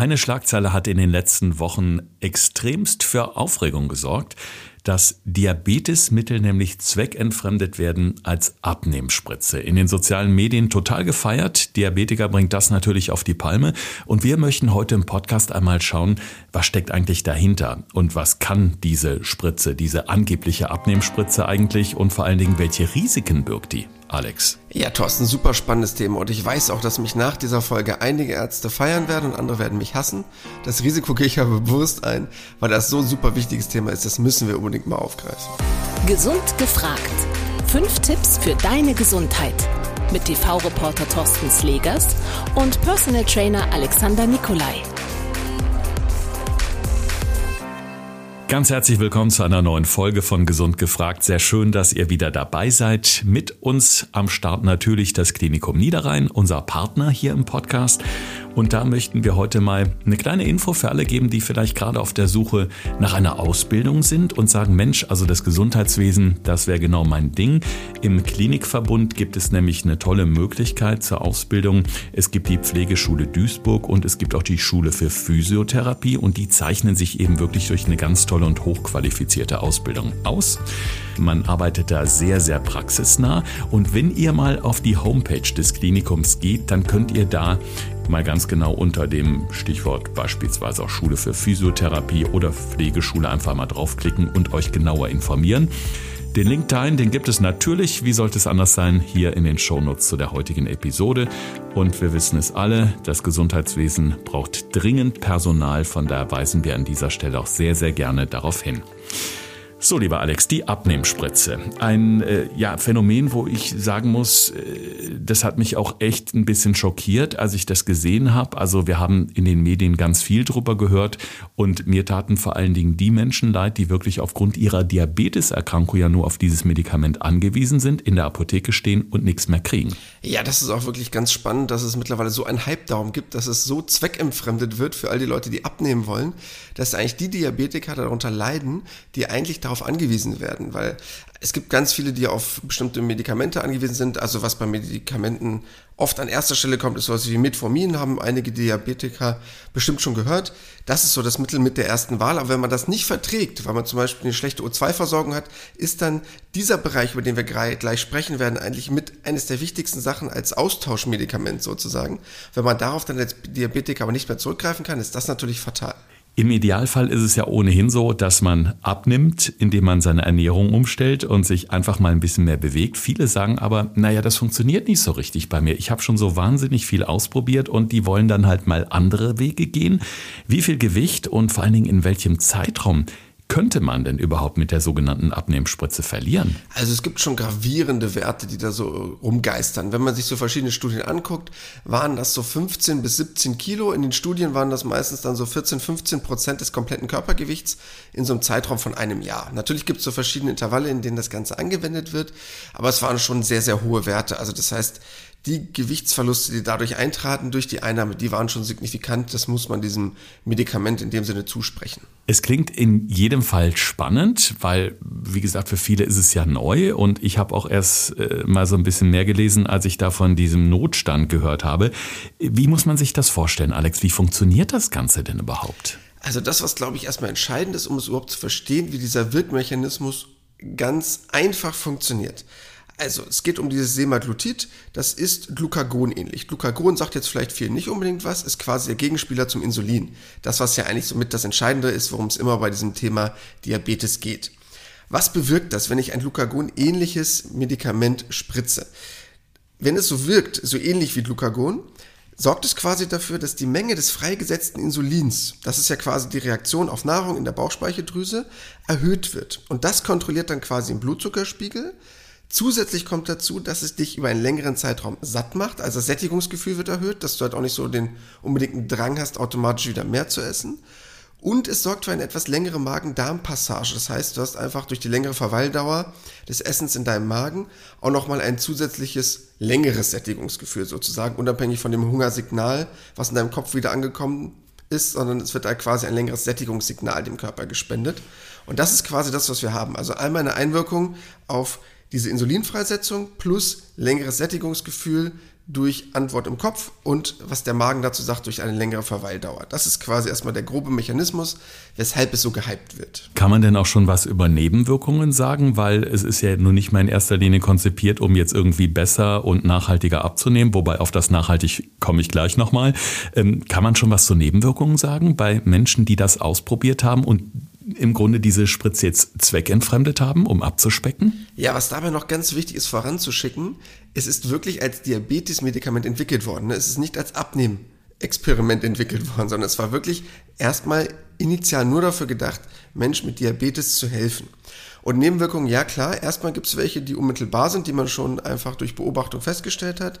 Eine Schlagzeile hat in den letzten Wochen extremst für Aufregung gesorgt dass Diabetesmittel nämlich zweckentfremdet werden als Abnehmspritze. In den sozialen Medien total gefeiert. Diabetiker bringt das natürlich auf die Palme. Und wir möchten heute im Podcast einmal schauen, was steckt eigentlich dahinter und was kann diese Spritze, diese angebliche Abnehmspritze eigentlich und vor allen Dingen, welche Risiken birgt die? Alex. Ja, Thorsten, super spannendes Thema und ich weiß auch, dass mich nach dieser Folge einige Ärzte feiern werden und andere werden mich hassen. Das Risiko gehe ich aber bewusst ein, weil das so ein super wichtiges Thema ist, das müssen wir unbedingt mal aufgreifen. Gesund gefragt. Fünf Tipps für deine Gesundheit. Mit TV-Reporter Thorsten Slegers und Personal Trainer Alexander Nikolai. Ganz herzlich willkommen zu einer neuen Folge von Gesund gefragt. Sehr schön, dass ihr wieder dabei seid. Mit uns am Start natürlich das Klinikum Niederrhein, unser Partner hier im Podcast. Und da möchten wir heute mal eine kleine Info für alle geben, die vielleicht gerade auf der Suche nach einer Ausbildung sind und sagen, Mensch, also das Gesundheitswesen, das wäre genau mein Ding. Im Klinikverbund gibt es nämlich eine tolle Möglichkeit zur Ausbildung. Es gibt die Pflegeschule Duisburg und es gibt auch die Schule für Physiotherapie und die zeichnen sich eben wirklich durch eine ganz tolle und hochqualifizierte Ausbildung aus. Man arbeitet da sehr, sehr praxisnah und wenn ihr mal auf die Homepage des Klinikums geht, dann könnt ihr da mal ganz genau unter dem Stichwort beispielsweise auch Schule für Physiotherapie oder Pflegeschule einfach mal draufklicken und euch genauer informieren. Den Link dahin, den gibt es natürlich, wie sollte es anders sein, hier in den Shownotes zu der heutigen Episode. Und wir wissen es alle, das Gesundheitswesen braucht dringend Personal, von daher weisen wir an dieser Stelle auch sehr, sehr gerne darauf hin. So, lieber Alex, die Abnehmspritze. Ein äh, ja, Phänomen, wo ich sagen muss, äh, das hat mich auch echt ein bisschen schockiert, als ich das gesehen habe. Also wir haben in den Medien ganz viel drüber gehört und mir taten vor allen Dingen die Menschen leid, die wirklich aufgrund ihrer Diabeteserkrankung ja nur auf dieses Medikament angewiesen sind, in der Apotheke stehen und nichts mehr kriegen. Ja, das ist auch wirklich ganz spannend, dass es mittlerweile so einen Hype darum gibt, dass es so zweckentfremdet wird für all die Leute, die abnehmen wollen, dass eigentlich die Diabetiker darunter leiden, die eigentlich darauf angewiesen werden, weil es gibt ganz viele, die auf bestimmte Medikamente angewiesen sind. Also was bei Medikamenten oft an erster Stelle kommt, ist sowas wie Metformin, haben einige Diabetiker bestimmt schon gehört. Das ist so das Mittel mit der ersten Wahl. Aber wenn man das nicht verträgt, weil man zum Beispiel eine schlechte O2-Versorgung hat, ist dann dieser Bereich, über den wir gleich sprechen werden, eigentlich mit eines der wichtigsten Sachen als Austauschmedikament sozusagen. Wenn man darauf dann als Diabetiker aber nicht mehr zurückgreifen kann, ist das natürlich fatal. Im Idealfall ist es ja ohnehin so, dass man abnimmt, indem man seine Ernährung umstellt und sich einfach mal ein bisschen mehr bewegt. Viele sagen aber, naja, das funktioniert nicht so richtig bei mir. Ich habe schon so wahnsinnig viel ausprobiert und die wollen dann halt mal andere Wege gehen. Wie viel Gewicht und vor allen Dingen in welchem Zeitraum könnte man denn überhaupt mit der sogenannten Abnehmspritze verlieren? Also es gibt schon gravierende Werte, die da so rumgeistern. Wenn man sich so verschiedene Studien anguckt, waren das so 15 bis 17 Kilo. In den Studien waren das meistens dann so 14, 15 Prozent des kompletten Körpergewichts in so einem Zeitraum von einem Jahr. Natürlich gibt es so verschiedene Intervalle, in denen das Ganze angewendet wird, aber es waren schon sehr, sehr hohe Werte. Also das heißt, die Gewichtsverluste, die dadurch eintraten durch die Einnahme, die waren schon signifikant. Das muss man diesem Medikament in dem Sinne zusprechen. Es klingt in jedem Fall spannend, weil, wie gesagt, für viele ist es ja neu und ich habe auch erst äh, mal so ein bisschen mehr gelesen, als ich da von diesem Notstand gehört habe. Wie muss man sich das vorstellen, Alex? Wie funktioniert das Ganze denn überhaupt? Also das, was glaube ich erstmal entscheidend ist, um es überhaupt zu verstehen, wie dieser Wirkmechanismus ganz einfach funktioniert. Also, es geht um dieses Semaglutid, das ist Glucagon ähnlich. Glucagon sagt jetzt vielleicht viel nicht unbedingt was, ist quasi der Gegenspieler zum Insulin. Das, was ja eigentlich somit das Entscheidende ist, worum es immer bei diesem Thema Diabetes geht. Was bewirkt das, wenn ich ein Glucagon ähnliches Medikament spritze? Wenn es so wirkt, so ähnlich wie Glucagon, sorgt es quasi dafür, dass die Menge des freigesetzten Insulins, das ist ja quasi die Reaktion auf Nahrung in der Bauchspeicheldrüse, erhöht wird. Und das kontrolliert dann quasi den Blutzuckerspiegel, Zusätzlich kommt dazu, dass es dich über einen längeren Zeitraum satt macht, also das Sättigungsgefühl wird erhöht, dass du halt auch nicht so den unbedingten Drang hast, automatisch wieder mehr zu essen. Und es sorgt für eine etwas längere Magen-Darm-Passage. Das heißt, du hast einfach durch die längere Verweildauer des Essens in deinem Magen auch nochmal ein zusätzliches längeres Sättigungsgefühl sozusagen, unabhängig von dem Hungersignal, was in deinem Kopf wieder angekommen ist, sondern es wird da quasi ein längeres Sättigungssignal dem Körper gespendet. Und das ist quasi das, was wir haben. Also einmal eine Einwirkung auf diese Insulinfreisetzung plus längeres Sättigungsgefühl durch Antwort im Kopf und was der Magen dazu sagt, durch eine längere Verweildauer. Das ist quasi erstmal der grobe Mechanismus, weshalb es so gehypt wird. Kann man denn auch schon was über Nebenwirkungen sagen? Weil es ist ja nun nicht mal in erster Linie konzipiert, um jetzt irgendwie besser und nachhaltiger abzunehmen, wobei auf das nachhaltig komme ich gleich nochmal. Ähm, kann man schon was zu Nebenwirkungen sagen bei Menschen, die das ausprobiert haben und im Grunde diese Spritze jetzt zweckentfremdet haben, um abzuspecken? Ja, was dabei noch ganz wichtig ist voranzuschicken, es ist wirklich als Diabetes-Medikament entwickelt worden. Es ist nicht als Abnehmen-Experiment entwickelt worden, sondern es war wirklich erstmal initial nur dafür gedacht, Menschen mit Diabetes zu helfen. Und Nebenwirkungen, ja klar, erstmal gibt es welche, die unmittelbar sind, die man schon einfach durch Beobachtung festgestellt hat.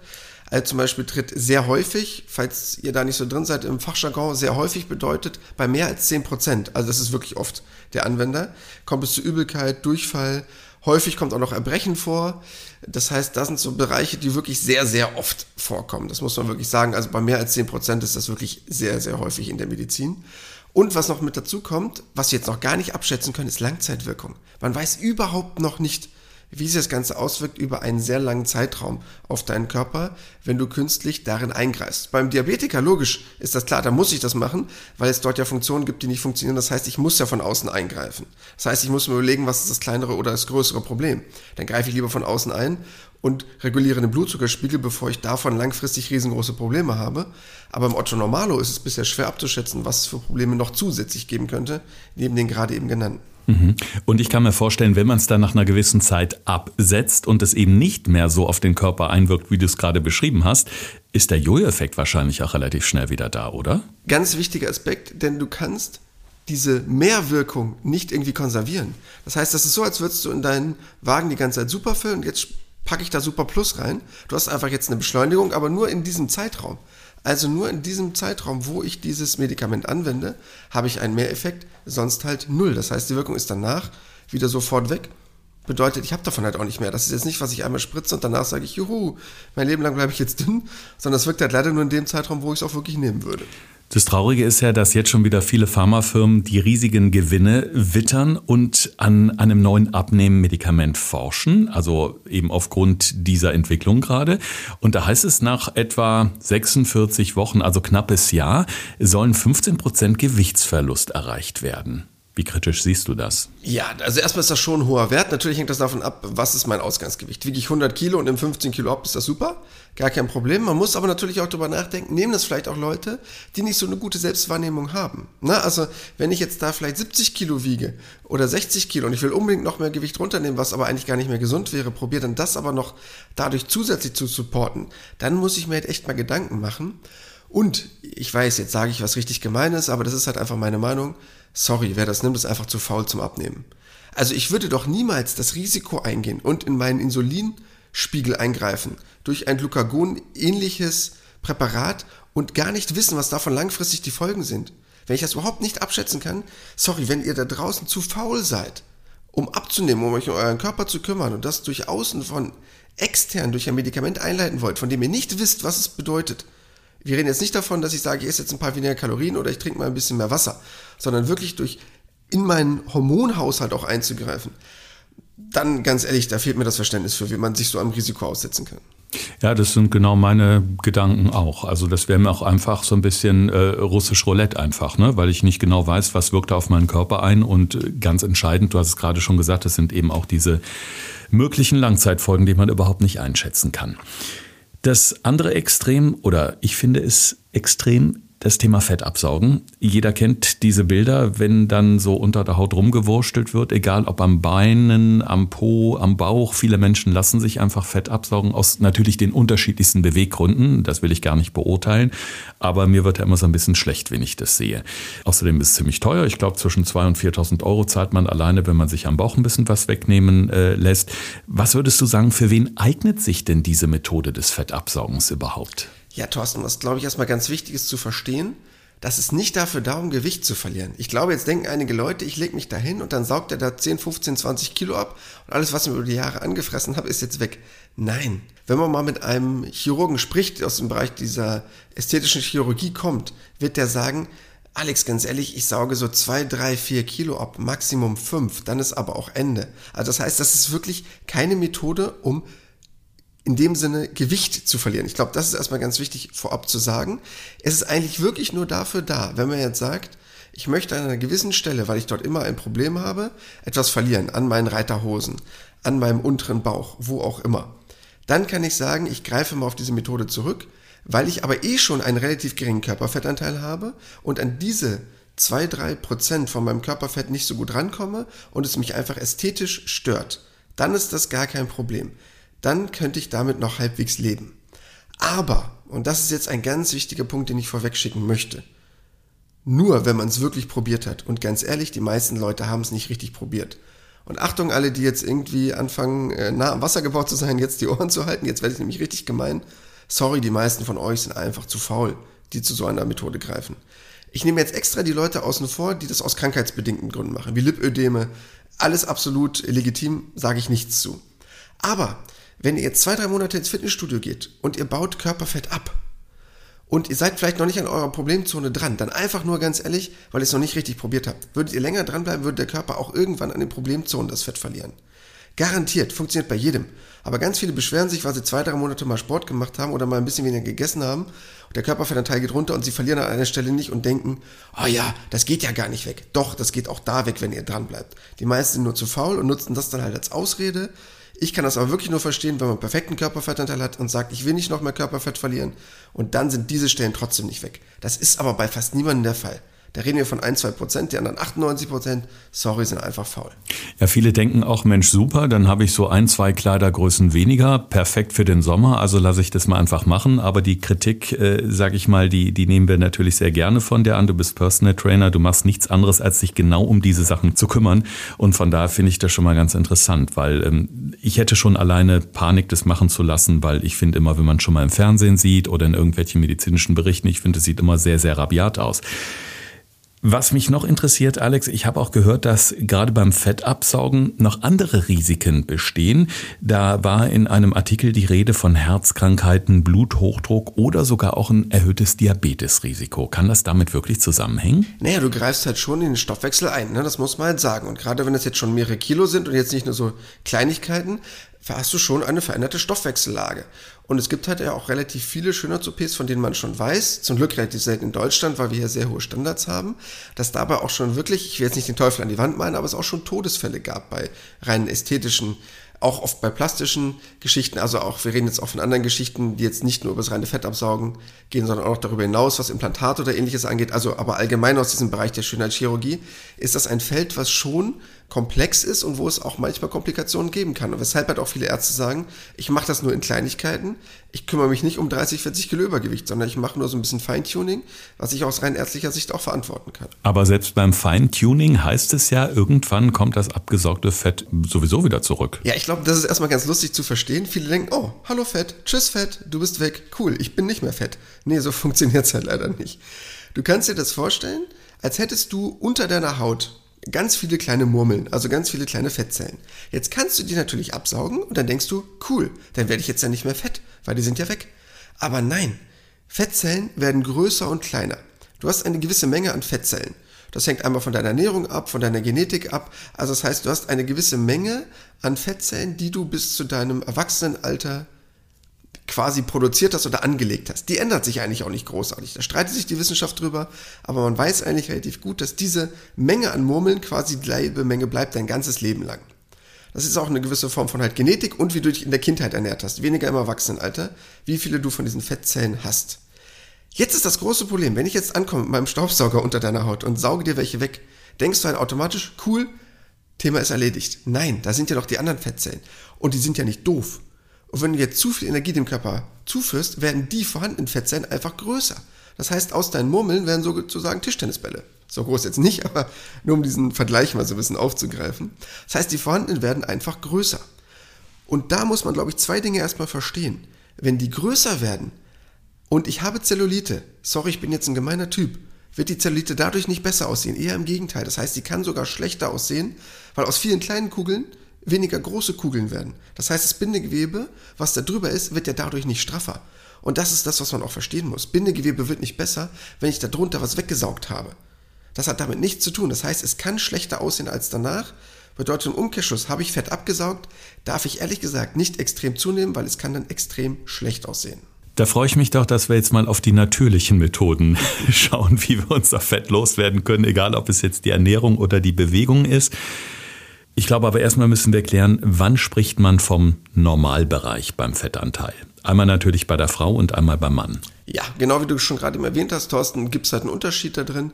Also zum Beispiel tritt sehr häufig, falls ihr da nicht so drin seid im Fachjargon, sehr häufig bedeutet bei mehr als 10 Prozent, also das ist wirklich oft der Anwender, kommt es zu Übelkeit, Durchfall, häufig kommt auch noch Erbrechen vor. Das heißt, das sind so Bereiche, die wirklich sehr, sehr oft vorkommen. Das muss man wirklich sagen. Also bei mehr als 10 Prozent ist das wirklich sehr, sehr häufig in der Medizin. Und was noch mit dazu kommt, was wir jetzt noch gar nicht abschätzen können, ist Langzeitwirkung. Man weiß überhaupt noch nicht, wie sich das Ganze auswirkt über einen sehr langen Zeitraum auf deinen Körper, wenn du künstlich darin eingreifst. Beim Diabetiker, logisch, ist das klar, da muss ich das machen, weil es dort ja Funktionen gibt, die nicht funktionieren. Das heißt, ich muss ja von außen eingreifen. Das heißt, ich muss mir überlegen, was ist das kleinere oder das größere Problem. Dann greife ich lieber von außen ein und reguliere den Blutzuckerspiegel, bevor ich davon langfristig riesengroße Probleme habe. Aber im Otto Normalo ist es bisher schwer abzuschätzen, was es für Probleme noch zusätzlich geben könnte, neben den gerade eben genannten. Mhm. Und ich kann mir vorstellen, wenn man es dann nach einer gewissen Zeit absetzt und es eben nicht mehr so auf den Körper einwirkt, wie du es gerade beschrieben hast, ist der Jojo-Effekt wahrscheinlich auch relativ schnell wieder da, oder? Ganz wichtiger Aspekt, denn du kannst diese Mehrwirkung nicht irgendwie konservieren. Das heißt, das ist so, als würdest du in deinen Wagen die ganze Zeit super füllen und jetzt packe ich da Super Plus rein. Du hast einfach jetzt eine Beschleunigung, aber nur in diesem Zeitraum. Also nur in diesem Zeitraum, wo ich dieses Medikament anwende, habe ich einen Mehreffekt, sonst halt null. Das heißt, die Wirkung ist danach wieder sofort weg. Bedeutet, ich habe davon halt auch nicht mehr. Das ist jetzt nicht, was ich einmal spritze und danach sage ich, juhu, mein Leben lang bleibe ich jetzt dünn, sondern es wirkt halt leider nur in dem Zeitraum, wo ich es auch wirklich nehmen würde. Das Traurige ist ja, dass jetzt schon wieder viele Pharmafirmen die riesigen Gewinne wittern und an einem neuen Abnehmmedikament forschen, also eben aufgrund dieser Entwicklung gerade. Und da heißt es, nach etwa 46 Wochen, also knappes Jahr, sollen 15 Prozent Gewichtsverlust erreicht werden. Wie kritisch siehst du das? Ja, also erstmal ist das schon ein hoher Wert. Natürlich hängt das davon ab, was ist mein Ausgangsgewicht. Wiege ich 100 Kilo und nehme 15 Kilo ab, ist das super. Gar kein Problem. Man muss aber natürlich auch darüber nachdenken, nehmen das vielleicht auch Leute, die nicht so eine gute Selbstwahrnehmung haben. Na, also wenn ich jetzt da vielleicht 70 Kilo wiege oder 60 Kilo und ich will unbedingt noch mehr Gewicht runternehmen, was aber eigentlich gar nicht mehr gesund wäre, probiere dann das aber noch dadurch zusätzlich zu supporten, dann muss ich mir halt echt mal Gedanken machen. Und ich weiß, jetzt sage ich was richtig Gemeines, aber das ist halt einfach meine Meinung sorry, wer das nimmt, ist einfach zu faul zum Abnehmen. Also ich würde doch niemals das Risiko eingehen und in meinen Insulinspiegel eingreifen durch ein Glucagon-ähnliches Präparat und gar nicht wissen, was davon langfristig die Folgen sind. Wenn ich das überhaupt nicht abschätzen kann, sorry, wenn ihr da draußen zu faul seid, um abzunehmen, um euch um euren Körper zu kümmern und das durch außen von extern durch ein Medikament einleiten wollt, von dem ihr nicht wisst, was es bedeutet, wir reden jetzt nicht davon, dass ich sage, ich esse jetzt ein paar weniger Kalorien oder ich trinke mal ein bisschen mehr Wasser, sondern wirklich durch in meinen Hormonhaushalt auch einzugreifen. Dann ganz ehrlich, da fehlt mir das Verständnis für, wie man sich so einem Risiko aussetzen kann. Ja, das sind genau meine Gedanken auch. Also das wäre mir auch einfach so ein bisschen äh, russisch Roulette einfach, ne? weil ich nicht genau weiß, was wirkt da auf meinen Körper ein. Und äh, ganz entscheidend, du hast es gerade schon gesagt, das sind eben auch diese möglichen Langzeitfolgen, die man überhaupt nicht einschätzen kann. Das andere Extrem, oder ich finde es extrem, das Thema Fett absaugen. Jeder kennt diese Bilder, wenn dann so unter der Haut rumgewurstelt wird, egal ob am Beinen, am Po, am Bauch. Viele Menschen lassen sich einfach Fett absaugen aus natürlich den unterschiedlichsten Beweggründen. Das will ich gar nicht beurteilen. Aber mir wird ja immer so ein bisschen schlecht, wenn ich das sehe. Außerdem ist es ziemlich teuer. Ich glaube, zwischen 2.000 und 4.000 Euro zahlt man alleine, wenn man sich am Bauch ein bisschen was wegnehmen äh, lässt. Was würdest du sagen, für wen eignet sich denn diese Methode des Fettabsaugens überhaupt? Ja, Thorsten, was glaube ich erstmal ganz wichtig ist zu verstehen, dass es nicht dafür da, um Gewicht zu verlieren. Ich glaube, jetzt denken einige Leute, ich lege mich da hin und dann saugt er da 10, 15, 20 Kilo ab und alles, was ich über die Jahre angefressen habe, ist jetzt weg. Nein. Wenn man mal mit einem Chirurgen spricht, der aus dem Bereich dieser ästhetischen Chirurgie kommt, wird der sagen, Alex, ganz ehrlich, ich sauge so 2, 3, 4 Kilo ab, Maximum 5, dann ist aber auch Ende. Also das heißt, das ist wirklich keine Methode, um in dem Sinne Gewicht zu verlieren. Ich glaube, das ist erstmal ganz wichtig vorab zu sagen. Es ist eigentlich wirklich nur dafür da, wenn man jetzt sagt, ich möchte an einer gewissen Stelle, weil ich dort immer ein Problem habe, etwas verlieren an meinen Reiterhosen, an meinem unteren Bauch, wo auch immer. Dann kann ich sagen, ich greife mal auf diese Methode zurück, weil ich aber eh schon einen relativ geringen Körperfettanteil habe und an diese 2-3% von meinem Körperfett nicht so gut rankomme und es mich einfach ästhetisch stört. Dann ist das gar kein Problem dann könnte ich damit noch halbwegs leben. Aber, und das ist jetzt ein ganz wichtiger Punkt, den ich vorwegschicken möchte, nur wenn man es wirklich probiert hat. Und ganz ehrlich, die meisten Leute haben es nicht richtig probiert. Und Achtung, alle, die jetzt irgendwie anfangen, äh, nah am Wasser gebaut zu sein, jetzt die Ohren zu halten, jetzt werde ich nämlich richtig gemein. Sorry, die meisten von euch sind einfach zu faul, die zu so einer Methode greifen. Ich nehme jetzt extra die Leute außen vor, die das aus krankheitsbedingten Gründen machen, wie Lipödeme. Alles absolut legitim, sage ich nichts zu. Aber wenn ihr jetzt zwei, drei Monate ins Fitnessstudio geht und ihr baut Körperfett ab und ihr seid vielleicht noch nicht an eurer Problemzone dran, dann einfach nur ganz ehrlich, weil ihr es noch nicht richtig probiert habt. Würdet ihr länger dranbleiben, würde der Körper auch irgendwann an den Problemzonen das Fett verlieren. Garantiert, funktioniert bei jedem. Aber ganz viele beschweren sich, weil sie zwei, drei Monate mal Sport gemacht haben oder mal ein bisschen weniger gegessen haben und der Körperfettanteil geht runter und sie verlieren an einer Stelle nicht und denken, oh ja, das geht ja gar nicht weg. Doch, das geht auch da weg, wenn ihr dran bleibt. Die meisten sind nur zu faul und nutzen das dann halt als Ausrede, ich kann das aber wirklich nur verstehen, wenn man perfekten Körperfettanteil hat und sagt, ich will nicht noch mehr Körperfett verlieren und dann sind diese Stellen trotzdem nicht weg. Das ist aber bei fast niemandem der Fall. Da reden wir von 1, 2 Prozent, die anderen 98 Prozent, sorry, sind einfach faul. Ja, viele denken auch, Mensch, super, dann habe ich so ein, zwei Kleidergrößen weniger, perfekt für den Sommer, also lasse ich das mal einfach machen. Aber die Kritik, äh, sage ich mal, die, die nehmen wir natürlich sehr gerne von dir an. Du bist Personal Trainer, du machst nichts anderes, als dich genau um diese Sachen zu kümmern. Und von daher finde ich das schon mal ganz interessant, weil ähm, ich hätte schon alleine Panik, das machen zu lassen, weil ich finde immer, wenn man schon mal im Fernsehen sieht oder in irgendwelchen medizinischen Berichten, ich finde, es sieht immer sehr, sehr rabiat aus. Was mich noch interessiert, Alex, ich habe auch gehört, dass gerade beim Fettabsaugen noch andere Risiken bestehen. Da war in einem Artikel die Rede von Herzkrankheiten, Bluthochdruck oder sogar auch ein erhöhtes Diabetesrisiko. Kann das damit wirklich zusammenhängen? Naja, du greifst halt schon in den Stoffwechsel ein, ne? das muss man halt sagen. Und gerade wenn es jetzt schon mehrere Kilo sind und jetzt nicht nur so Kleinigkeiten, hast du schon eine veränderte Stoffwechsellage. Und es gibt halt ja auch relativ viele Schönheits-OPs, von denen man schon weiß, zum Glück relativ selten in Deutschland, weil wir hier sehr hohe Standards haben, dass dabei auch schon wirklich, ich will jetzt nicht den Teufel an die Wand meinen, aber es auch schon Todesfälle gab bei rein ästhetischen auch oft bei plastischen Geschichten, also auch, wir reden jetzt auch von anderen Geschichten, die jetzt nicht nur über das reine Fettabsaugen gehen, sondern auch darüber hinaus, was Implantate oder ähnliches angeht, also aber allgemein aus diesem Bereich der Schönheitschirurgie, ist das ein Feld, was schon komplex ist und wo es auch manchmal Komplikationen geben kann. Und weshalb halt auch viele Ärzte sagen, ich mache das nur in Kleinigkeiten, ich kümmere mich nicht um 30, 40 Kilo Übergewicht, sondern ich mache nur so ein bisschen Feintuning, was ich aus rein ärztlicher Sicht auch verantworten kann. Aber selbst beim Feintuning heißt es ja, irgendwann kommt das abgesaugte Fett sowieso wieder zurück. Ja, ich glaube, das ist erstmal ganz lustig zu verstehen. Viele denken, oh, hallo Fett, tschüss Fett, du bist weg, cool, ich bin nicht mehr fett. Nee, so funktioniert es halt leider nicht. Du kannst dir das vorstellen, als hättest du unter deiner Haut ganz viele kleine Murmeln, also ganz viele kleine Fettzellen. Jetzt kannst du die natürlich absaugen und dann denkst du, cool, dann werde ich jetzt ja nicht mehr fett, weil die sind ja weg. Aber nein, Fettzellen werden größer und kleiner. Du hast eine gewisse Menge an Fettzellen. Das hängt einmal von deiner Ernährung ab, von deiner Genetik ab. Also das heißt, du hast eine gewisse Menge an Fettzellen, die du bis zu deinem Erwachsenenalter quasi produziert hast oder angelegt hast. Die ändert sich eigentlich auch nicht großartig. Da streitet sich die Wissenschaft drüber, aber man weiß eigentlich relativ gut, dass diese Menge an Murmeln quasi dieselbe Menge bleibt dein ganzes Leben lang. Das ist auch eine gewisse Form von halt Genetik und wie du dich in der Kindheit ernährt hast. Weniger im Erwachsenenalter, wie viele du von diesen Fettzellen hast. Jetzt ist das große Problem, wenn ich jetzt ankomme mit meinem Staubsauger unter deiner Haut und sauge dir welche weg, denkst du halt automatisch, cool, Thema ist erledigt. Nein, da sind ja noch die anderen Fettzellen. Und die sind ja nicht doof. Und wenn du jetzt zu viel Energie dem Körper zuführst, werden die vorhandenen Fettzellen einfach größer. Das heißt, aus deinen Murmeln werden sozusagen Tischtennisbälle. So groß jetzt nicht, aber nur um diesen Vergleich mal so ein bisschen aufzugreifen. Das heißt, die vorhandenen werden einfach größer. Und da muss man, glaube ich, zwei Dinge erstmal verstehen. Wenn die größer werden und ich habe Zellulite, sorry, ich bin jetzt ein gemeiner Typ, wird die Zellulite dadurch nicht besser aussehen. Eher im Gegenteil. Das heißt, sie kann sogar schlechter aussehen, weil aus vielen kleinen Kugeln weniger große Kugeln werden. Das heißt, das Bindegewebe, was da drüber ist, wird ja dadurch nicht straffer. Und das ist das, was man auch verstehen muss. Bindegewebe wird nicht besser, wenn ich da drunter was weggesaugt habe. Das hat damit nichts zu tun. Das heißt, es kann schlechter aussehen als danach, Bedeutet im Umkehrschluss, habe ich Fett abgesaugt, darf ich ehrlich gesagt nicht extrem zunehmen, weil es kann dann extrem schlecht aussehen. Da freue ich mich doch, dass wir jetzt mal auf die natürlichen Methoden schauen, wie wir unser Fett loswerden können, egal ob es jetzt die Ernährung oder die Bewegung ist. Ich glaube aber erstmal müssen wir klären, wann spricht man vom Normalbereich beim Fettanteil? Einmal natürlich bei der Frau und einmal beim Mann. Ja, genau wie du schon gerade erwähnt hast, Thorsten, gibt es halt einen Unterschied da drin.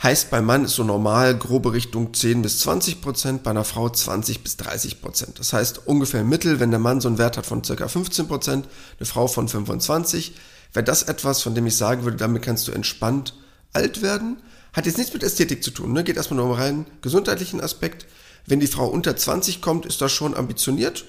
Heißt, beim Mann ist so normal grobe Richtung 10 bis 20 Prozent, bei einer Frau 20 bis 30 Prozent. Das heißt ungefähr im Mittel, wenn der Mann so einen Wert hat von circa 15 Prozent, eine Frau von 25, wäre das etwas, von dem ich sagen würde, damit kannst du entspannt alt werden. Hat jetzt nichts mit Ästhetik zu tun, ne? geht erstmal nur um rein gesundheitlichen Aspekt. Wenn die Frau unter 20 kommt, ist das schon ambitioniert.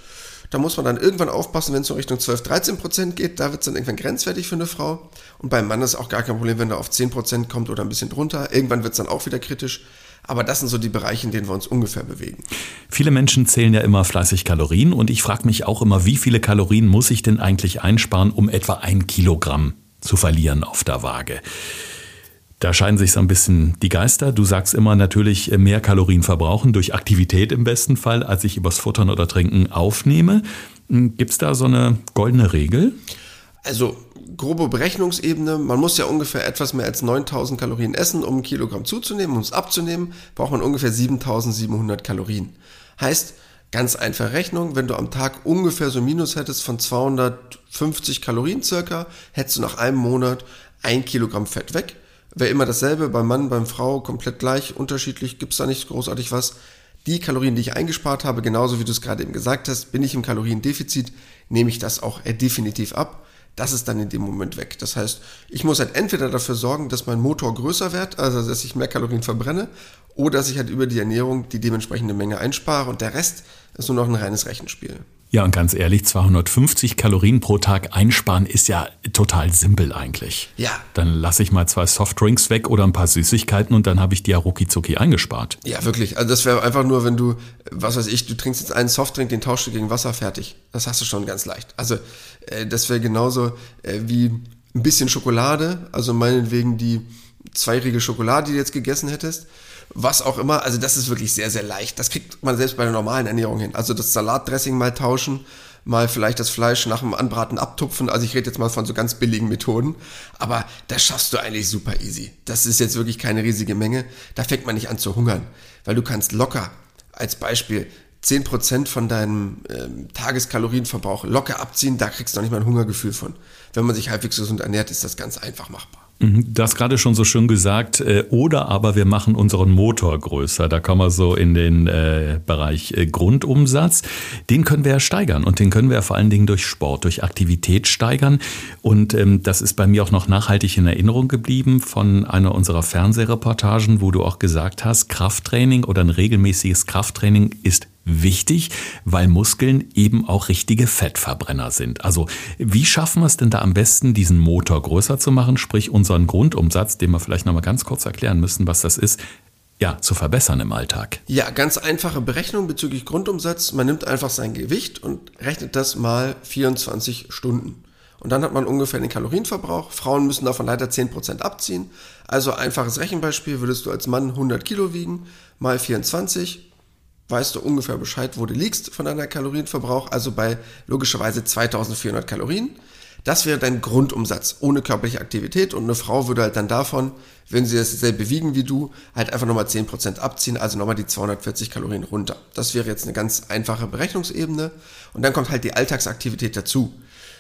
Da muss man dann irgendwann aufpassen, wenn es so Richtung 12, 13 Prozent geht. Da wird es dann irgendwann grenzwertig für eine Frau. Und beim Mann ist auch gar kein Problem, wenn er auf 10 Prozent kommt oder ein bisschen drunter. Irgendwann wird es dann auch wieder kritisch. Aber das sind so die Bereiche, in denen wir uns ungefähr bewegen. Viele Menschen zählen ja immer fleißig Kalorien und ich frage mich auch immer, wie viele Kalorien muss ich denn eigentlich einsparen, um etwa ein Kilogramm zu verlieren auf der Waage? Da scheiden sich so ein bisschen die Geister. Du sagst immer natürlich mehr Kalorien verbrauchen durch Aktivität im besten Fall, als ich übers Futtern oder Trinken aufnehme. Hm, Gibt es da so eine goldene Regel? Also grobe Berechnungsebene, man muss ja ungefähr etwas mehr als 9000 Kalorien essen, um ein Kilogramm zuzunehmen. Um es abzunehmen, braucht man ungefähr 7700 Kalorien. Heißt, ganz einfache Rechnung, wenn du am Tag ungefähr so ein Minus hättest von 250 Kalorien circa, hättest du nach einem Monat ein Kilogramm Fett weg wäre immer dasselbe, beim Mann, beim Frau komplett gleich, unterschiedlich, gibt es da nicht großartig was. Die Kalorien, die ich eingespart habe, genauso wie du es gerade eben gesagt hast, bin ich im Kaloriendefizit, nehme ich das auch definitiv ab. Das ist dann in dem Moment weg. Das heißt, ich muss halt entweder dafür sorgen, dass mein Motor größer wird, also dass ich mehr Kalorien verbrenne, oder dass ich halt über die Ernährung die dementsprechende Menge einspare und der Rest ist nur noch ein reines Rechenspiel. Ja, und ganz ehrlich, 250 Kalorien pro Tag einsparen ist ja total simpel eigentlich. Ja. Dann lasse ich mal zwei Softdrinks weg oder ein paar Süßigkeiten und dann habe ich die ja rucki zucki eingespart. Ja, wirklich. Also das wäre einfach nur, wenn du, was weiß ich, du trinkst jetzt einen Softdrink, den tauschst du gegen Wasser, fertig. Das hast du schon ganz leicht. Also äh, das wäre genauso äh, wie ein bisschen Schokolade, also meinetwegen die zweijährige Schokolade, die du jetzt gegessen hättest was auch immer. Also das ist wirklich sehr, sehr leicht. Das kriegt man selbst bei der normalen Ernährung hin. Also das Salatdressing mal tauschen, mal vielleicht das Fleisch nach dem Anbraten abtupfen. Also ich rede jetzt mal von so ganz billigen Methoden. Aber das schaffst du eigentlich super easy. Das ist jetzt wirklich keine riesige Menge. Da fängt man nicht an zu hungern. Weil du kannst locker, als Beispiel, 10% von deinem ähm, Tageskalorienverbrauch locker abziehen, da kriegst du noch nicht mal ein Hungergefühl von. Wenn man sich halbwegs gesund ernährt, ist das ganz einfach machbar. Mhm. Du hast gerade schon so schön gesagt, äh, oder aber wir machen unseren Motor größer. Da kommen wir so in den äh, Bereich äh, Grundumsatz. Den können wir ja steigern und den können wir ja vor allen Dingen durch Sport, durch Aktivität steigern. Und ähm, das ist bei mir auch noch nachhaltig in Erinnerung geblieben von einer unserer Fernsehreportagen, wo du auch gesagt hast, Krafttraining oder ein regelmäßiges Krafttraining ist wichtig, weil Muskeln eben auch richtige Fettverbrenner sind. Also wie schaffen wir es denn da am besten, diesen Motor größer zu machen, sprich unseren Grundumsatz, den wir vielleicht nochmal ganz kurz erklären müssen, was das ist, ja, zu verbessern im Alltag? Ja, ganz einfache Berechnung bezüglich Grundumsatz. Man nimmt einfach sein Gewicht und rechnet das mal 24 Stunden. Und dann hat man ungefähr den Kalorienverbrauch. Frauen müssen davon leider 10% abziehen. Also einfaches Rechenbeispiel, würdest du als Mann 100 Kilo wiegen, mal 24, weißt du ungefähr Bescheid, wo du liegst von deiner Kalorienverbrauch, also bei logischerweise 2400 Kalorien. Das wäre dein Grundumsatz ohne körperliche Aktivität und eine Frau würde halt dann davon, wenn sie dasselbe wiegen wie du, halt einfach nochmal 10% abziehen, also nochmal die 240 Kalorien runter. Das wäre jetzt eine ganz einfache Berechnungsebene und dann kommt halt die Alltagsaktivität dazu.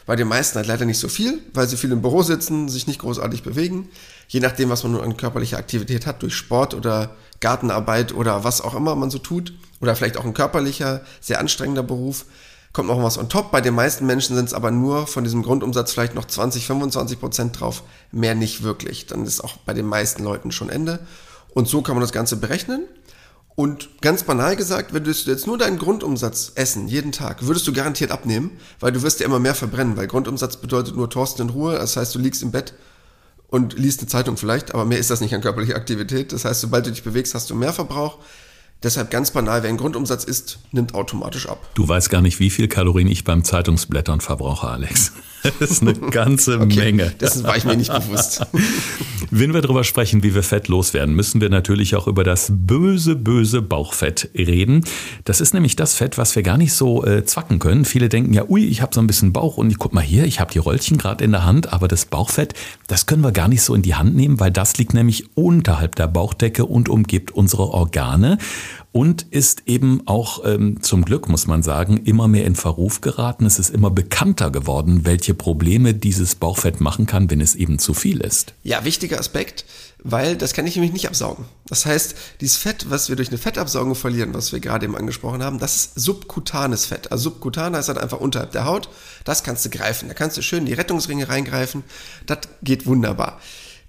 Bei den meisten halt leider nicht so viel, weil sie viel im Büro sitzen, sich nicht großartig bewegen. Je nachdem, was man nun an körperlicher Aktivität hat, durch Sport oder Gartenarbeit oder was auch immer man so tut, oder vielleicht auch ein körperlicher, sehr anstrengender Beruf, kommt noch was on top. Bei den meisten Menschen sind es aber nur von diesem Grundumsatz vielleicht noch 20, 25 Prozent drauf, mehr nicht wirklich. Dann ist auch bei den meisten Leuten schon Ende. Und so kann man das Ganze berechnen. Und ganz banal gesagt, würdest du jetzt nur deinen Grundumsatz essen, jeden Tag, würdest du garantiert abnehmen, weil du wirst ja immer mehr verbrennen, weil Grundumsatz bedeutet nur Thorsten in Ruhe, das heißt, du liegst im Bett und liest eine Zeitung vielleicht, aber mehr ist das nicht an körperlicher Aktivität. Das heißt, sobald du dich bewegst, hast du mehr Verbrauch. Deshalb ganz banal, wer einen Grundumsatz isst, nimmt automatisch ab. Du weißt gar nicht, wie viel Kalorien ich beim Zeitungsblättern verbrauche, Alex. Das ist eine ganze okay, Menge. Dessen war ich mir nicht bewusst. Wenn wir darüber sprechen, wie wir Fett loswerden, müssen wir natürlich auch über das böse, böse Bauchfett reden. Das ist nämlich das Fett, was wir gar nicht so äh, zwacken können. Viele denken ja, ui, ich habe so ein bisschen Bauch und ich guck mal hier, ich habe die Röllchen gerade in der Hand, aber das Bauchfett, das können wir gar nicht so in die Hand nehmen, weil das liegt nämlich unterhalb der Bauchdecke und umgibt unsere Organe und ist eben auch ähm, zum Glück, muss man sagen, immer mehr in Verruf geraten. Es ist immer bekannter geworden, welche Probleme dieses Bauchfett machen kann, wenn es eben zu viel ist. Ja, wichtiger Aspekt, weil das kann ich nämlich nicht absaugen. Das heißt, dieses Fett, was wir durch eine Fettabsaugung verlieren, was wir gerade eben angesprochen haben, das ist subkutanes Fett. Also subkutan heißt halt einfach unterhalb der Haut. Das kannst du greifen. Da kannst du schön die Rettungsringe reingreifen. Das geht wunderbar.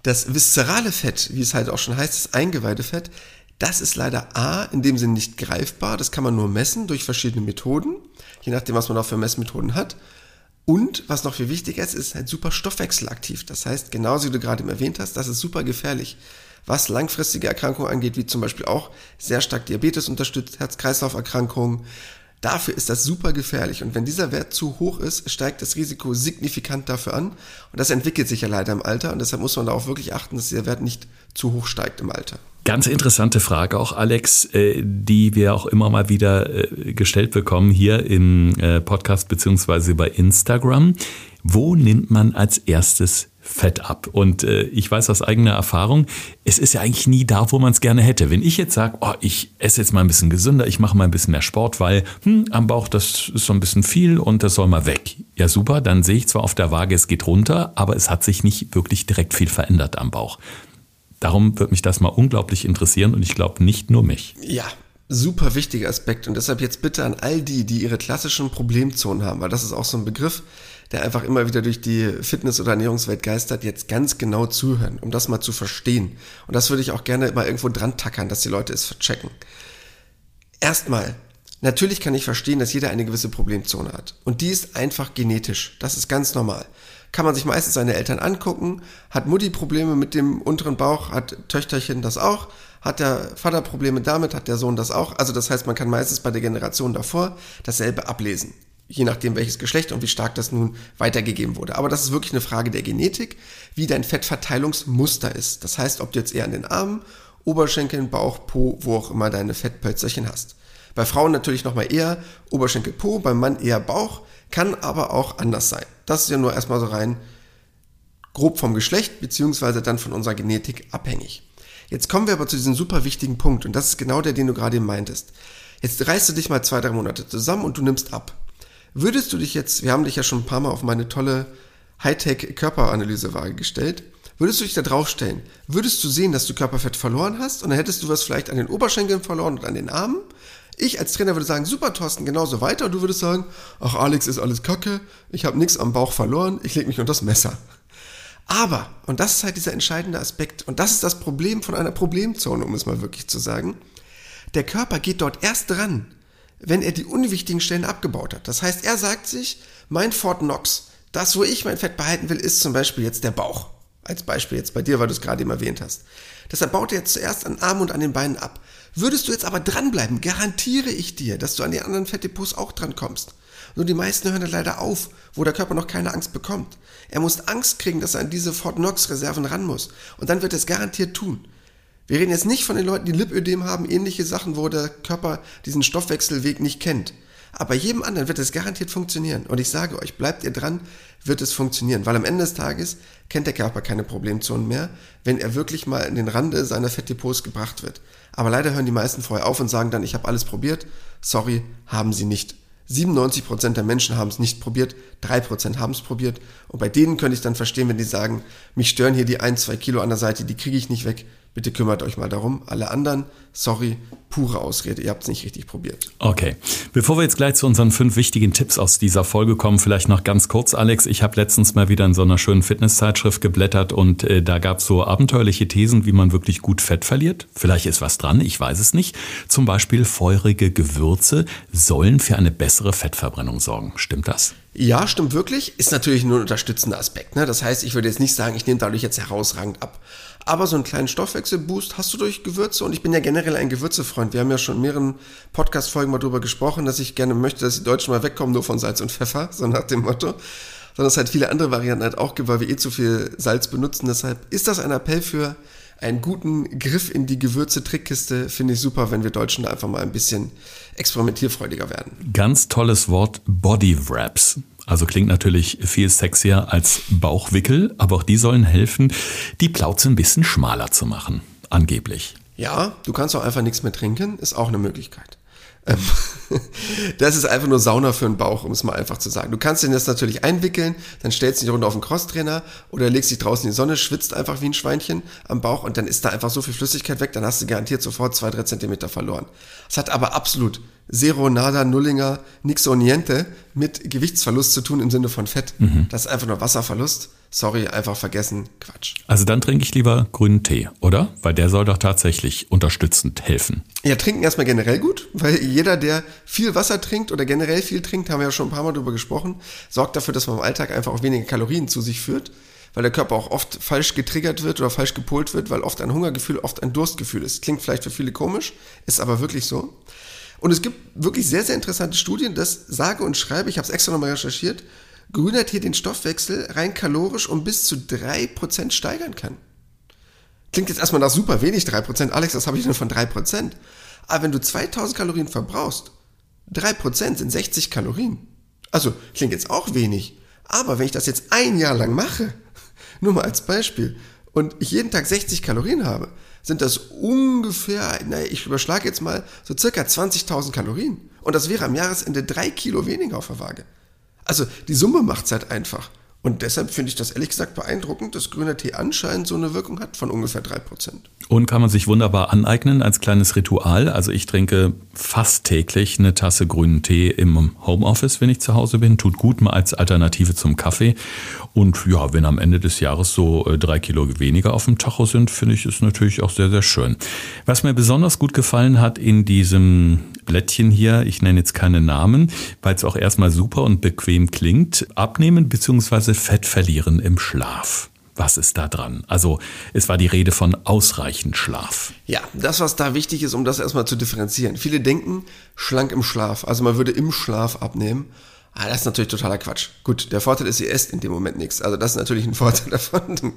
Das viszerale Fett, wie es halt auch schon heißt, das Eingeweidefett, das ist leider A, in dem Sinne nicht greifbar. Das kann man nur messen durch verschiedene Methoden, je nachdem, was man auch für Messmethoden hat. Und was noch viel wichtiger ist, ist halt super stoffwechselaktiv. Das heißt, genauso wie du gerade erwähnt hast, das ist super gefährlich. Was langfristige Erkrankungen angeht, wie zum Beispiel auch sehr stark Diabetes unterstützt, Herz-Kreislauf-Erkrankungen, Dafür ist das super gefährlich und wenn dieser Wert zu hoch ist, steigt das Risiko signifikant dafür an und das entwickelt sich ja leider im Alter und deshalb muss man darauf wirklich achten, dass dieser Wert nicht zu hoch steigt im Alter. Ganz interessante Frage auch, Alex, äh, die wir auch immer mal wieder äh, gestellt bekommen hier im äh, Podcast beziehungsweise bei Instagram. Wo nimmt man als erstes Fett ab. Und äh, ich weiß aus eigener Erfahrung, es ist ja eigentlich nie da, wo man es gerne hätte. Wenn ich jetzt sage, oh, ich esse jetzt mal ein bisschen gesünder, ich mache mal ein bisschen mehr Sport, weil hm, am Bauch, das ist so ein bisschen viel und das soll mal weg. Ja, super, dann sehe ich zwar auf der Waage, es geht runter, aber es hat sich nicht wirklich direkt viel verändert am Bauch. Darum wird mich das mal unglaublich interessieren und ich glaube nicht nur mich. Ja, super wichtiger Aspekt und deshalb jetzt bitte an all die, die ihre klassischen Problemzonen haben, weil das ist auch so ein Begriff, der einfach immer wieder durch die Fitness- oder Ernährungswelt geistert, jetzt ganz genau zuhören, um das mal zu verstehen. Und das würde ich auch gerne mal irgendwo dran tackern, dass die Leute es verchecken. Erstmal, natürlich kann ich verstehen, dass jeder eine gewisse Problemzone hat. Und die ist einfach genetisch. Das ist ganz normal. Kann man sich meistens seine Eltern angucken. Hat Mutti Probleme mit dem unteren Bauch, hat Töchterchen das auch. Hat der Vater Probleme damit, hat der Sohn das auch. Also das heißt, man kann meistens bei der Generation davor dasselbe ablesen je nachdem welches Geschlecht und wie stark das nun weitergegeben wurde. Aber das ist wirklich eine Frage der Genetik, wie dein Fettverteilungsmuster ist. Das heißt, ob du jetzt eher an den Armen, Oberschenkeln, Bauch, Po, wo auch immer deine Fettpölzerchen hast. Bei Frauen natürlich nochmal eher Oberschenkel, Po, beim Mann eher Bauch, kann aber auch anders sein. Das ist ja nur erstmal so rein grob vom Geschlecht beziehungsweise dann von unserer Genetik abhängig. Jetzt kommen wir aber zu diesem super wichtigen Punkt und das ist genau der, den du gerade meintest. Jetzt reißt du dich mal zwei, drei Monate zusammen und du nimmst ab. Würdest du dich jetzt, wir haben dich ja schon ein paar Mal auf meine tolle Hightech-Körperanalysewaage gestellt, würdest du dich da draufstellen, würdest du sehen, dass du Körperfett verloren hast und dann hättest du was vielleicht an den Oberschenkeln verloren und an den Armen? Ich als Trainer würde sagen, super Thorsten, genauso weiter. Und du würdest sagen, ach Alex ist alles Kacke, ich habe nichts am Bauch verloren, ich lege mich unter das Messer. Aber, und das ist halt dieser entscheidende Aspekt, und das ist das Problem von einer Problemzone, um es mal wirklich zu sagen, der Körper geht dort erst dran, wenn er die unwichtigen Stellen abgebaut hat. Das heißt, er sagt sich, mein Fort Knox, das, wo ich mein Fett behalten will, ist zum Beispiel jetzt der Bauch. Als Beispiel jetzt bei dir, weil du es gerade eben erwähnt hast. Deshalb baut er jetzt zuerst an Armen und an den Beinen ab. Würdest du jetzt aber dranbleiben, garantiere ich dir, dass du an die anderen Fettdepots auch drankommst. Nur die meisten hören dann leider auf, wo der Körper noch keine Angst bekommt. Er muss Angst kriegen, dass er an diese Fort Knox Reserven ran muss. Und dann wird er es garantiert tun. Wir reden jetzt nicht von den Leuten, die Lipödem haben, ähnliche Sachen, wo der Körper diesen Stoffwechselweg nicht kennt. Aber jedem anderen wird es garantiert funktionieren. Und ich sage euch, bleibt ihr dran, wird es funktionieren. Weil am Ende des Tages kennt der Körper keine Problemzonen mehr, wenn er wirklich mal in den Rande seiner Fettdepots gebracht wird. Aber leider hören die meisten vorher auf und sagen dann, ich habe alles probiert. Sorry, haben sie nicht. 97% der Menschen haben es nicht probiert, 3% haben es probiert. Und bei denen könnte ich dann verstehen, wenn die sagen, mich stören hier die 1, 2 Kilo an der Seite, die kriege ich nicht weg. Bitte kümmert euch mal darum. Alle anderen, sorry, pure Ausrede, ihr habt es nicht richtig probiert. Okay. Bevor wir jetzt gleich zu unseren fünf wichtigen Tipps aus dieser Folge kommen, vielleicht noch ganz kurz, Alex. Ich habe letztens mal wieder in so einer schönen Fitnesszeitschrift geblättert und äh, da gab es so abenteuerliche Thesen, wie man wirklich gut Fett verliert. Vielleicht ist was dran, ich weiß es nicht. Zum Beispiel feurige Gewürze sollen für eine bessere Fettverbrennung sorgen. Stimmt das? Ja, stimmt wirklich. Ist natürlich nur ein unterstützender Aspekt. Ne? Das heißt, ich würde jetzt nicht sagen, ich nehme dadurch jetzt herausragend ab. Aber so einen kleinen Stoffwechselboost hast du durch Gewürze und ich bin ja generell ein Gewürzefreund Freund. Wir haben ja schon in mehreren Podcast-Folgen mal darüber gesprochen, dass ich gerne möchte, dass die Deutschen mal wegkommen, nur von Salz und Pfeffer, so nach dem Motto. Sondern es halt viele andere Varianten halt auch gibt, weil wir eh zu viel Salz benutzen. Deshalb ist das ein Appell für einen guten Griff in die Gewürze-Trickkiste. Finde ich super, wenn wir Deutschen da einfach mal ein bisschen experimentierfreudiger werden. Ganz tolles Wort Body Wraps. Also klingt natürlich viel sexier als Bauchwickel, aber auch die sollen helfen, die Plauze ein bisschen schmaler zu machen. Angeblich. Ja, du kannst auch einfach nichts mehr trinken, ist auch eine Möglichkeit. Ähm, das ist einfach nur Sauna für den Bauch, um es mal einfach zu sagen. Du kannst den jetzt natürlich einwickeln, dann stellst du dich runter auf den Crosstrainer oder legst dich draußen in die Sonne, schwitzt einfach wie ein Schweinchen am Bauch und dann ist da einfach so viel Flüssigkeit weg, dann hast du garantiert sofort zwei, drei Zentimeter verloren. Es hat aber absolut Zero, Nada, Nullinger, nix o niente mit Gewichtsverlust zu tun im Sinne von Fett. Mhm. Das ist einfach nur Wasserverlust sorry, einfach vergessen, Quatsch. Also dann trinke ich lieber grünen Tee, oder? Weil der soll doch tatsächlich unterstützend helfen. Ja, trinken erstmal generell gut, weil jeder, der viel Wasser trinkt oder generell viel trinkt, haben wir ja schon ein paar Mal drüber gesprochen, sorgt dafür, dass man im Alltag einfach auch weniger Kalorien zu sich führt, weil der Körper auch oft falsch getriggert wird oder falsch gepolt wird, weil oft ein Hungergefühl, oft ein Durstgefühl ist. Klingt vielleicht für viele komisch, ist aber wirklich so. Und es gibt wirklich sehr, sehr interessante Studien, das sage und schreibe, ich habe es extra nochmal recherchiert, grüner Tee den Stoffwechsel rein kalorisch um bis zu 3% steigern kann. Klingt jetzt erstmal nach super wenig 3%. Alex, das habe ich nur von 3%. Aber wenn du 2000 Kalorien verbrauchst, 3% sind 60 Kalorien. Also klingt jetzt auch wenig. Aber wenn ich das jetzt ein Jahr lang mache, nur mal als Beispiel, und ich jeden Tag 60 Kalorien habe, sind das ungefähr, naja, ich überschlage jetzt mal, so circa 20.000 Kalorien. Und das wäre am Jahresende drei Kilo weniger auf der Waage. Also die Summe macht es halt einfach. Und deshalb finde ich das ehrlich gesagt beeindruckend, dass grüner Tee anscheinend so eine Wirkung hat von ungefähr 3%. Und kann man sich wunderbar aneignen als kleines Ritual. Also ich trinke fast täglich eine Tasse grünen Tee im Homeoffice, wenn ich zu Hause bin. Tut gut mal als Alternative zum Kaffee. Und ja, wenn am Ende des Jahres so äh, drei Kilo weniger auf dem Tacho sind, finde ich es natürlich auch sehr, sehr schön. Was mir besonders gut gefallen hat in diesem Blättchen hier, ich nenne jetzt keine Namen, weil es auch erstmal super und bequem klingt, abnehmen bzw. Fett verlieren im Schlaf. Was ist da dran? Also es war die Rede von ausreichend Schlaf. Ja, das, was da wichtig ist, um das erstmal zu differenzieren. Viele denken, schlank im Schlaf, also man würde im Schlaf abnehmen. Ah, das ist natürlich totaler Quatsch. Gut, der Vorteil ist, ihr esst in dem Moment nichts. Also das ist natürlich ein Vorteil davon.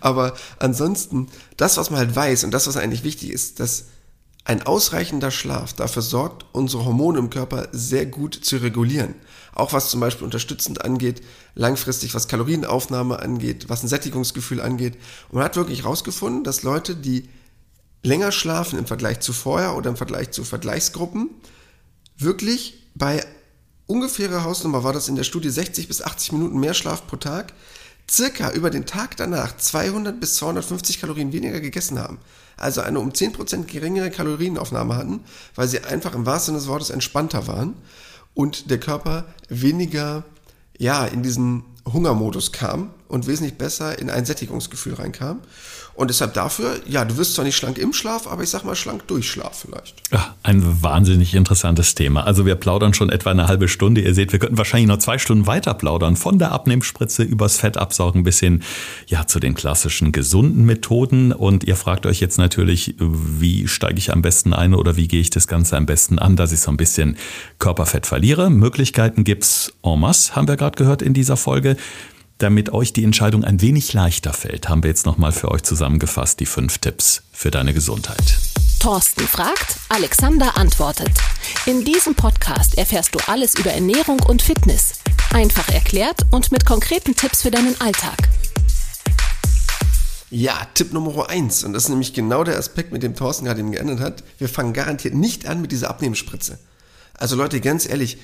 Aber ansonsten, das, was man halt weiß und das, was eigentlich wichtig ist, dass ein ausreichender Schlaf dafür sorgt, unsere Hormone im Körper sehr gut zu regulieren. Auch was zum Beispiel unterstützend angeht, langfristig was Kalorienaufnahme angeht, was ein Sättigungsgefühl angeht. Und man hat wirklich herausgefunden, dass Leute, die länger schlafen im Vergleich zu vorher oder im Vergleich zu Vergleichsgruppen, wirklich bei ungefähre Hausnummer war das in der Studie 60 bis 80 Minuten mehr Schlaf pro Tag, circa über den Tag danach 200 bis 250 Kalorien weniger gegessen haben. Also eine um 10% geringere Kalorienaufnahme hatten, weil sie einfach im wahrsten Sinne des Wortes entspannter waren und der Körper weniger ja, in diesen Hungermodus kam und wesentlich besser in ein Sättigungsgefühl reinkam. Und deshalb dafür, ja, du wirst zwar nicht schlank im Schlaf, aber ich sag mal schlank durch Schlaf vielleicht. Ja, ein wahnsinnig interessantes Thema. Also wir plaudern schon etwa eine halbe Stunde. Ihr seht, wir könnten wahrscheinlich noch zwei Stunden weiter plaudern. Von der Abnehmspritze übers Fettabsaugen bis hin, ja, zu den klassischen gesunden Methoden. Und ihr fragt euch jetzt natürlich, wie steige ich am besten ein oder wie gehe ich das Ganze am besten an, dass ich so ein bisschen Körperfett verliere. Möglichkeiten gibt's en masse, haben wir gerade gehört in dieser Folge. Damit euch die Entscheidung ein wenig leichter fällt, haben wir jetzt nochmal für euch zusammengefasst die fünf Tipps für deine Gesundheit. Thorsten fragt, Alexander antwortet. In diesem Podcast erfährst du alles über Ernährung und Fitness. Einfach erklärt und mit konkreten Tipps für deinen Alltag. Ja, Tipp Nummer eins Und das ist nämlich genau der Aspekt, mit dem Thorsten gerade eben geändert hat. Wir fangen garantiert nicht an mit dieser Abnehmspritze. Also Leute, ganz ehrlich,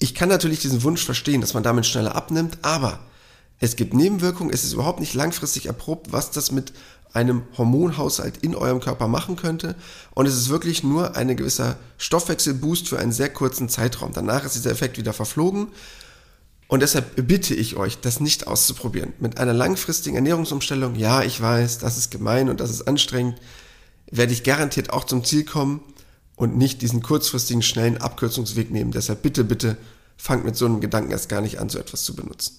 ich kann natürlich diesen Wunsch verstehen, dass man damit schneller abnimmt, aber es gibt Nebenwirkungen, es ist überhaupt nicht langfristig erprobt, was das mit einem Hormonhaushalt in eurem Körper machen könnte. Und es ist wirklich nur ein gewisser Stoffwechselboost für einen sehr kurzen Zeitraum. Danach ist dieser Effekt wieder verflogen. Und deshalb bitte ich euch, das nicht auszuprobieren. Mit einer langfristigen Ernährungsumstellung, ja, ich weiß, das ist gemein und das ist anstrengend, werde ich garantiert auch zum Ziel kommen und nicht diesen kurzfristigen, schnellen Abkürzungsweg nehmen. Deshalb bitte, bitte fangt mit so einem Gedanken erst gar nicht an, so etwas zu benutzen.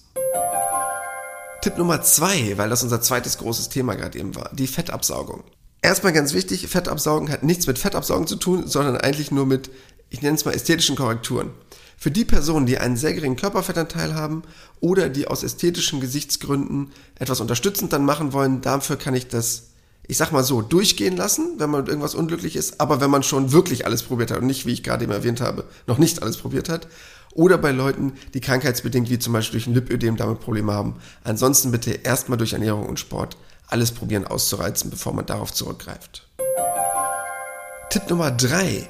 Tipp Nummer zwei, weil das unser zweites großes Thema gerade eben war, die Fettabsaugung. Erstmal ganz wichtig, Fettabsaugen hat nichts mit Fettabsaugen zu tun, sondern eigentlich nur mit, ich nenne es mal ästhetischen Korrekturen. Für die Personen, die einen sehr geringen Körperfettanteil haben oder die aus ästhetischen Gesichtsgründen etwas unterstützend dann machen wollen, dafür kann ich das, ich sag mal so, durchgehen lassen, wenn man mit irgendwas unglücklich ist. Aber wenn man schon wirklich alles probiert hat und nicht, wie ich gerade eben erwähnt habe, noch nicht alles probiert hat. Oder bei Leuten, die krankheitsbedingt, wie zum Beispiel durch ein Lipödem, damit Probleme haben. Ansonsten bitte erstmal durch Ernährung und Sport alles probieren auszureizen, bevor man darauf zurückgreift. Tipp Nummer drei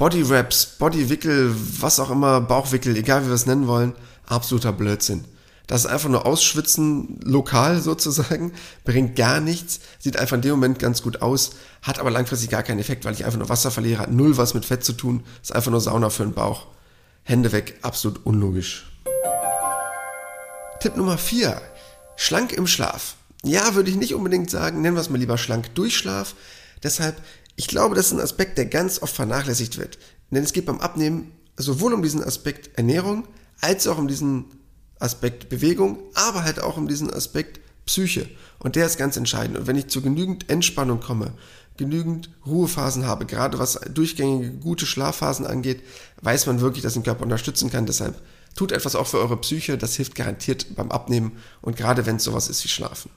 Body Wraps, Bodywickel, was auch immer, Bauchwickel, egal wie wir es nennen wollen, absoluter Blödsinn. Das ist einfach nur Ausschwitzen lokal sozusagen, bringt gar nichts, sieht einfach in dem Moment ganz gut aus, hat aber langfristig gar keinen Effekt, weil ich einfach nur Wasser verliere, hat null was mit Fett zu tun, ist einfach nur Sauna für den Bauch. Hände weg, absolut unlogisch. Tipp Nummer 4. Schlank im Schlaf. Ja, würde ich nicht unbedingt sagen, nennen wir es mal lieber schlank durch Schlaf. Deshalb ich glaube, das ist ein Aspekt, der ganz oft vernachlässigt wird. Denn es geht beim Abnehmen sowohl um diesen Aspekt Ernährung als auch um diesen Aspekt Bewegung, aber halt auch um diesen Aspekt Psyche. Und der ist ganz entscheidend. Und wenn ich zu genügend Entspannung komme, genügend Ruhephasen habe, gerade was durchgängige gute Schlafphasen angeht, weiß man wirklich, dass den Körper unterstützen kann. Deshalb tut etwas auch für eure Psyche. Das hilft garantiert beim Abnehmen und gerade wenn es sowas ist wie Schlafen.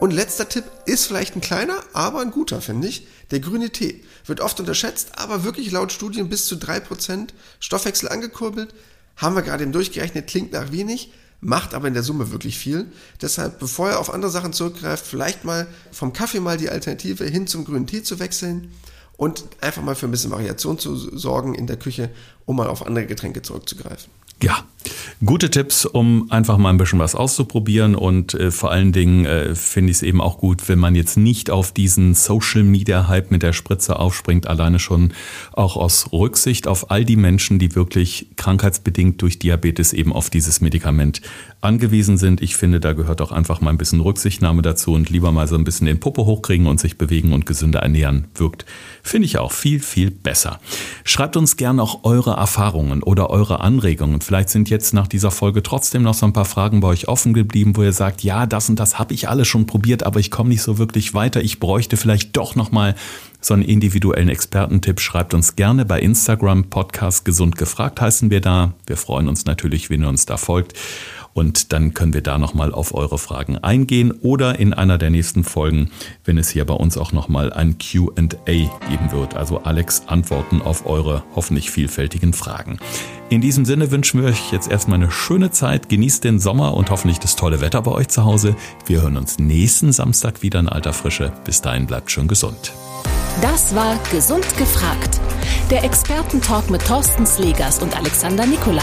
Und letzter Tipp ist vielleicht ein kleiner, aber ein guter, finde ich. Der grüne Tee wird oft unterschätzt, aber wirklich laut Studien bis zu 3% Stoffwechsel angekurbelt. Haben wir gerade eben durchgerechnet, klingt nach wenig, macht aber in der Summe wirklich viel. Deshalb, bevor ihr auf andere Sachen zurückgreift, vielleicht mal vom Kaffee mal die Alternative hin zum grünen Tee zu wechseln und einfach mal für ein bisschen Variation zu sorgen in der Küche, um mal auf andere Getränke zurückzugreifen. Ja, gute Tipps, um einfach mal ein bisschen was auszuprobieren und äh, vor allen Dingen äh, finde ich es eben auch gut, wenn man jetzt nicht auf diesen Social Media Hype mit der Spritze aufspringt, alleine schon auch aus Rücksicht auf all die Menschen, die wirklich krankheitsbedingt durch Diabetes eben auf dieses Medikament angewiesen sind. Ich finde, da gehört auch einfach mal ein bisschen Rücksichtnahme dazu und lieber mal so ein bisschen den Popo hochkriegen und sich bewegen und gesünder ernähren wirkt, finde ich auch viel, viel besser. Schreibt uns gerne auch eure Erfahrungen oder eure Anregungen. Vielleicht sind jetzt nach dieser Folge trotzdem noch so ein paar Fragen bei euch offen geblieben, wo ihr sagt, ja, das und das habe ich alles schon probiert, aber ich komme nicht so wirklich weiter. Ich bräuchte vielleicht doch noch mal so einen individuellen Expertentipp, schreibt uns gerne bei Instagram Podcast Gesund gefragt heißen wir da. Wir freuen uns natürlich, wenn ihr uns da folgt. Und dann können wir da nochmal auf eure Fragen eingehen oder in einer der nächsten Folgen, wenn es hier bei uns auch nochmal ein QA geben wird. Also Alex Antworten auf eure hoffentlich vielfältigen Fragen. In diesem Sinne wünschen wir euch jetzt erstmal eine schöne Zeit. Genießt den Sommer und hoffentlich das tolle Wetter bei euch zu Hause. Wir hören uns nächsten Samstag wieder in alter Frische. Bis dahin bleibt schön gesund. Das war Gesund gefragt. Der Expertentalk mit Thorsten Slegers und Alexander Nikolai.